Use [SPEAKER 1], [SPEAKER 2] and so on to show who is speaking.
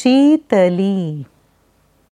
[SPEAKER 1] शीतली।